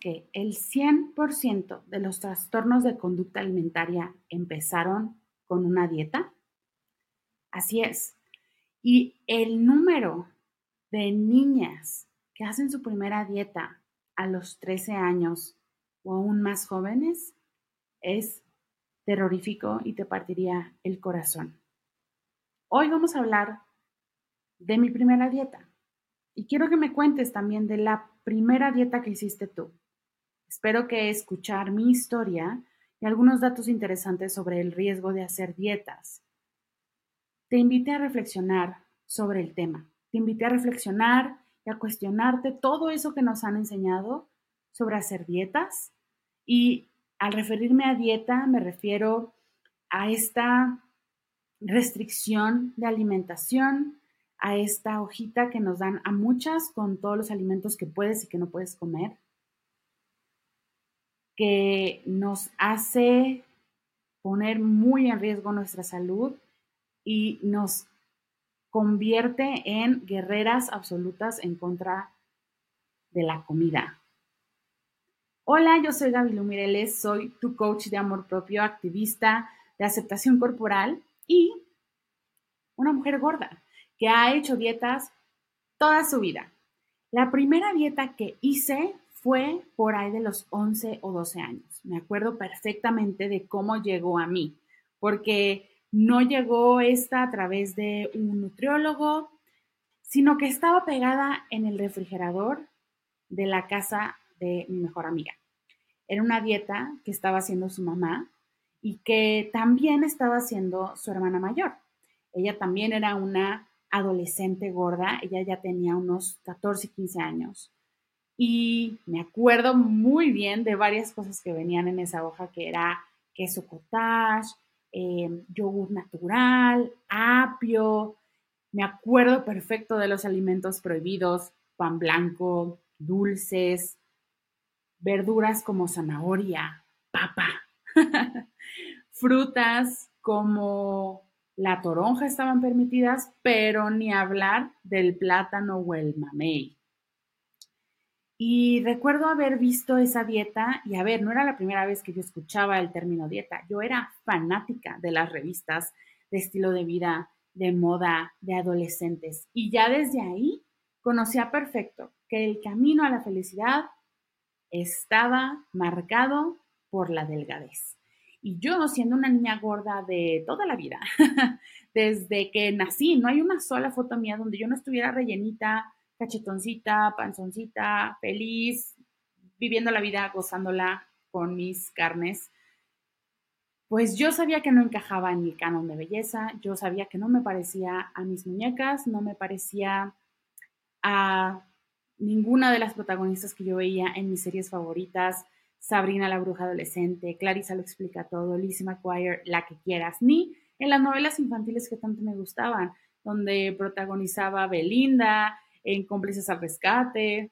que el 100% de los trastornos de conducta alimentaria empezaron con una dieta? Así es. Y el número de niñas que hacen su primera dieta a los 13 años o aún más jóvenes es terrorífico y te partiría el corazón. Hoy vamos a hablar de mi primera dieta y quiero que me cuentes también de la primera dieta que hiciste tú. Espero que escuchar mi historia y algunos datos interesantes sobre el riesgo de hacer dietas. Te invité a reflexionar sobre el tema. Te invité a reflexionar y a cuestionarte todo eso que nos han enseñado sobre hacer dietas. Y al referirme a dieta me refiero a esta restricción de alimentación, a esta hojita que nos dan a muchas con todos los alimentos que puedes y que no puedes comer, que nos hace poner muy en riesgo nuestra salud y nos convierte en guerreras absolutas en contra de la comida. Hola, yo soy Gaby Mireles, soy tu coach de amor propio, activista de aceptación corporal y una mujer gorda que ha hecho dietas toda su vida. La primera dieta que hice fue por ahí de los 11 o 12 años. Me acuerdo perfectamente de cómo llegó a mí, porque no llegó esta a través de un nutriólogo, sino que estaba pegada en el refrigerador de la casa de mi mejor amiga. Era una dieta que estaba haciendo su mamá y que también estaba haciendo su hermana mayor. Ella también era una adolescente gorda, ella ya tenía unos 14, 15 años. Y me acuerdo muy bien de varias cosas que venían en esa hoja, que era queso cottage, eh, yogur natural, apio. Me acuerdo perfecto de los alimentos prohibidos, pan blanco, dulces, verduras como zanahoria, papa, frutas como la toronja estaban permitidas, pero ni hablar del plátano o el mamey. Y recuerdo haber visto esa dieta y a ver, no era la primera vez que yo escuchaba el término dieta, yo era fanática de las revistas de estilo de vida, de moda, de adolescentes. Y ya desde ahí conocía perfecto que el camino a la felicidad estaba marcado por la delgadez. Y yo, siendo una niña gorda de toda la vida, desde que nací, no hay una sola foto mía donde yo no estuviera rellenita, cachetoncita, panzoncita, feliz, viviendo la vida, gozándola con mis carnes. Pues yo sabía que no encajaba en el canon de belleza, yo sabía que no me parecía a mis muñecas, no me parecía a ninguna de las protagonistas que yo veía en mis series favoritas, Sabrina la bruja adolescente, Clarissa lo explica todo, Lizzie McGuire, la que quieras, ni en las novelas infantiles que tanto me gustaban, donde protagonizaba Belinda, en Cómplices al Rescate,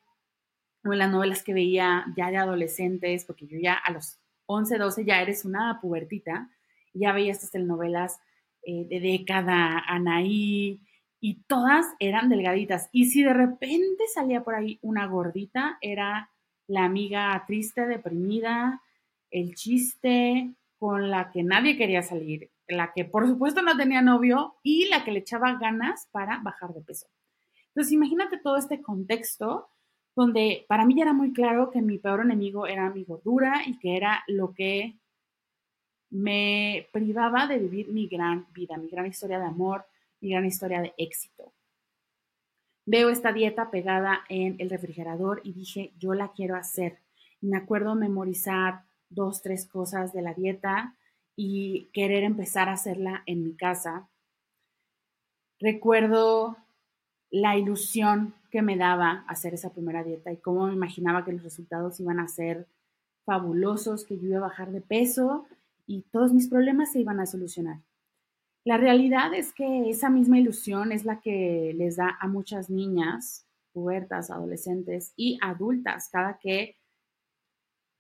o en las novelas que veía ya de adolescentes, porque yo ya a los 11, 12 ya eres una pubertita, ya veía estas telenovelas eh, de década, Anaí, y todas eran delgaditas. Y si de repente salía por ahí una gordita, era la amiga triste, deprimida, el chiste con la que nadie quería salir, la que por supuesto no tenía novio y la que le echaba ganas para bajar de peso. Entonces imagínate todo este contexto donde para mí ya era muy claro que mi peor enemigo era mi gordura y que era lo que me privaba de vivir mi gran vida, mi gran historia de amor, mi gran historia de éxito. Veo esta dieta pegada en el refrigerador y dije, yo la quiero hacer. me acuerdo memorizar dos, tres cosas de la dieta y querer empezar a hacerla en mi casa. Recuerdo la ilusión que me daba hacer esa primera dieta y cómo me imaginaba que los resultados iban a ser fabulosos, que yo iba a bajar de peso y todos mis problemas se iban a solucionar. La realidad es que esa misma ilusión es la que les da a muchas niñas, pubertas, adolescentes y adultas cada que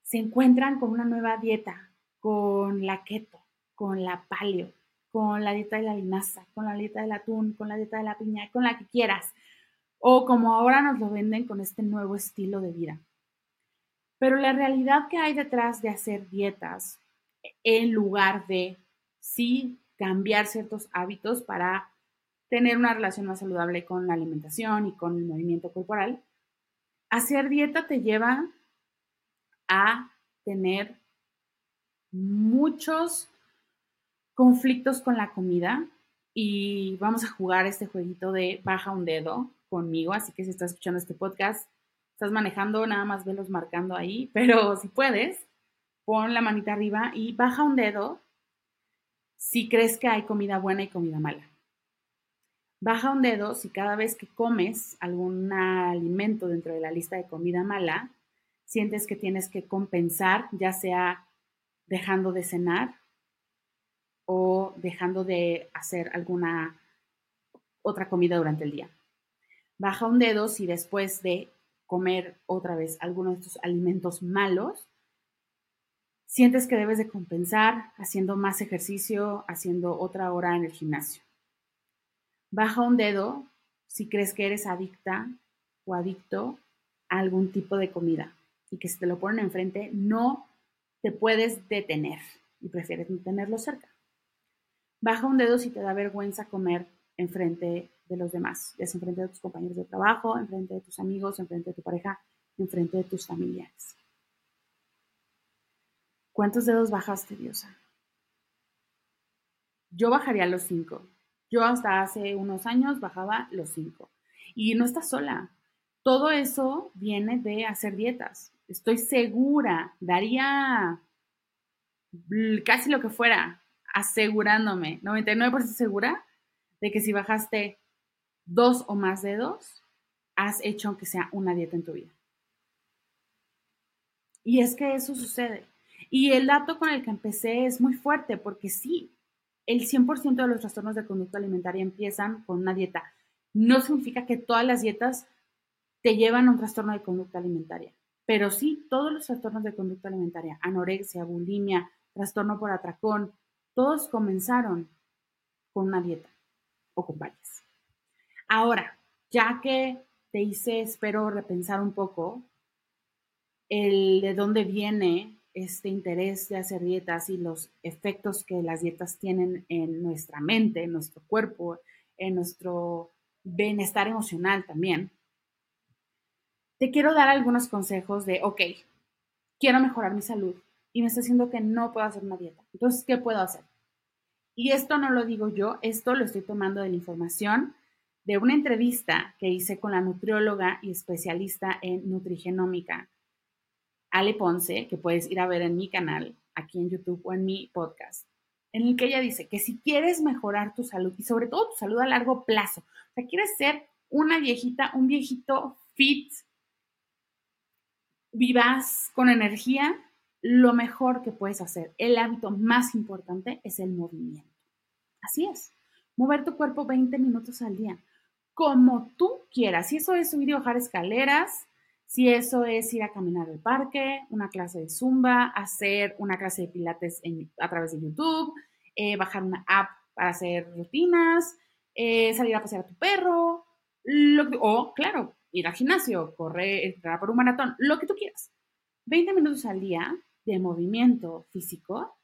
se encuentran con una nueva dieta, con la keto, con la paleo, con la dieta de la linaza, con la dieta del atún, con la dieta de la piña, con la que quieras. O como ahora nos lo venden con este nuevo estilo de vida. Pero la realidad que hay detrás de hacer dietas, en lugar de sí cambiar ciertos hábitos para tener una relación más saludable con la alimentación y con el movimiento corporal, hacer dieta te lleva a tener muchos conflictos con la comida y vamos a jugar este jueguito de baja un dedo conmigo, así que si estás escuchando este podcast, estás manejando, nada más velos marcando ahí, pero si puedes, pon la manita arriba y baja un dedo si crees que hay comida buena y comida mala. Baja un dedo si cada vez que comes algún alimento dentro de la lista de comida mala, sientes que tienes que compensar, ya sea dejando de cenar o dejando de hacer alguna otra comida durante el día. Baja un dedo si después de comer otra vez alguno de estos alimentos malos, sientes que debes de compensar haciendo más ejercicio, haciendo otra hora en el gimnasio. Baja un dedo si crees que eres adicta o adicto a algún tipo de comida y que si te lo ponen enfrente no te puedes detener y prefieres tenerlo cerca. Baja un dedo si te da vergüenza comer enfrente de los demás, es enfrente de tus compañeros de trabajo, enfrente de tus amigos, enfrente de tu pareja, enfrente de tus familiares. ¿Cuántos dedos bajaste, Diosa? Yo bajaría los cinco. Yo hasta hace unos años bajaba los cinco. Y no estás sola. Todo eso viene de hacer dietas. Estoy segura, daría casi lo que fuera asegurándome, 99% segura, de que si bajaste dos o más dedos, has hecho aunque sea una dieta en tu vida. Y es que eso sucede. Y el dato con el que empecé es muy fuerte porque sí, el 100% de los trastornos de conducta alimentaria empiezan con una dieta. No significa que todas las dietas te llevan a un trastorno de conducta alimentaria, pero sí todos los trastornos de conducta alimentaria, anorexia, bulimia, trastorno por atracón, todos comenzaron con una dieta o con varias. Ahora, ya que te hice, espero, repensar un poco el de dónde viene este interés de hacer dietas y los efectos que las dietas tienen en nuestra mente, en nuestro cuerpo, en nuestro bienestar emocional también, te quiero dar algunos consejos de, ok, quiero mejorar mi salud, y me está diciendo que no puedo hacer una dieta. Entonces, ¿qué puedo hacer? Y esto no lo digo yo, esto lo estoy tomando de la información de una entrevista que hice con la nutrióloga y especialista en nutrigenómica, Ale Ponce, que puedes ir a ver en mi canal, aquí en YouTube o en mi podcast, en el que ella dice que si quieres mejorar tu salud y sobre todo tu salud a largo plazo, o sea, quieres ser una viejita, un viejito fit, vivaz, con energía, lo mejor que puedes hacer, el hábito más importante es el movimiento. Así es, mover tu cuerpo 20 minutos al día, como tú quieras. Si eso es subir y bajar escaleras, si eso es ir a caminar al parque, una clase de zumba, hacer una clase de pilates a través de YouTube, eh, bajar una app para hacer rutinas, eh, salir a pasear a tu perro, o claro, ir al gimnasio, correr, entrar por un maratón, lo que tú quieras. 20 minutos al día de movimiento físico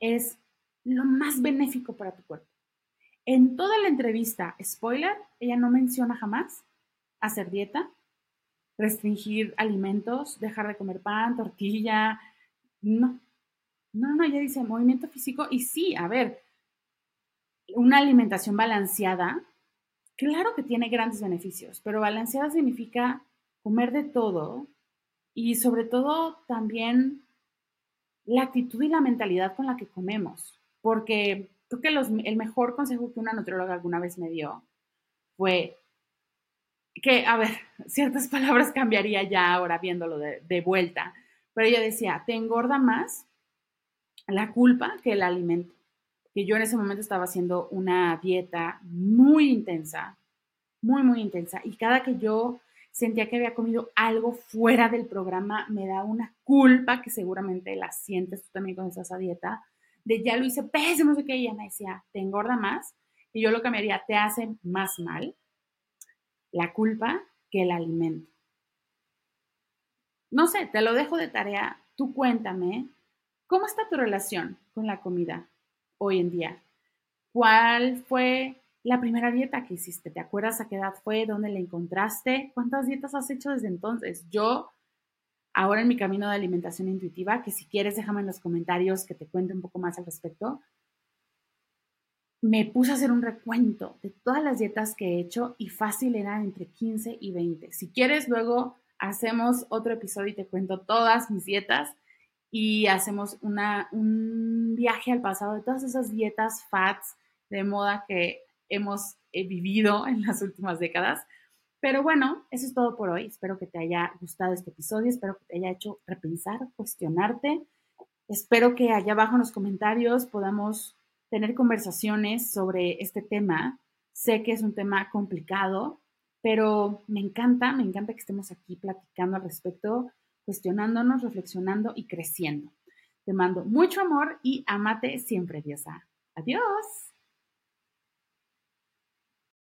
es lo más benéfico para tu cuerpo. En toda la entrevista, spoiler, ella no menciona jamás hacer dieta, restringir alimentos, dejar de comer pan, tortilla, no. No, no, ella dice movimiento físico y sí, a ver, una alimentación balanceada, claro que tiene grandes beneficios, pero balanceada significa comer de todo y sobre todo también la actitud y la mentalidad con la que comemos. Porque creo que el mejor consejo que una nutrióloga alguna vez me dio fue que, a ver, ciertas palabras cambiaría ya ahora viéndolo de, de vuelta, pero ella decía, te engorda más la culpa que el alimento. Que yo en ese momento estaba haciendo una dieta muy intensa, muy, muy intensa, y cada que yo sentía que había comido algo fuera del programa, me da una culpa que seguramente la sientes tú también con esa dieta, de ya lo hice pésimo, no sé qué, y ella me decía, te engorda más, y yo lo cambiaría, te hace más mal la culpa que el alimento. no sé, te lo dejo de tarea. Tú cuéntame, ¿cómo está tu relación con la comida hoy en día? ¿Cuál fue la primera dieta que hiciste? ¿Te acuerdas a qué edad fue? ¿Dónde la encontraste? ¿Cuántas dietas has hecho desde entonces? Yo, ahora en mi camino de alimentación intuitiva, que si quieres déjame en los comentarios que te cuente un poco más al respecto, me puse a hacer un recuento de todas las dietas que he hecho y fácil eran entre 15 y 20. Si quieres, luego hacemos otro episodio y te cuento todas mis dietas y hacemos una, un viaje al pasado de todas esas dietas fats de moda que hemos eh, vivido en las últimas décadas. Pero bueno, eso es todo por hoy. Espero que te haya gustado este episodio, espero que te haya hecho repensar, cuestionarte. Espero que allá abajo en los comentarios podamos tener conversaciones sobre este tema. Sé que es un tema complicado, pero me encanta, me encanta que estemos aquí platicando al respecto, cuestionándonos, reflexionando y creciendo. Te mando mucho amor y amate siempre, Diosa. Adiós.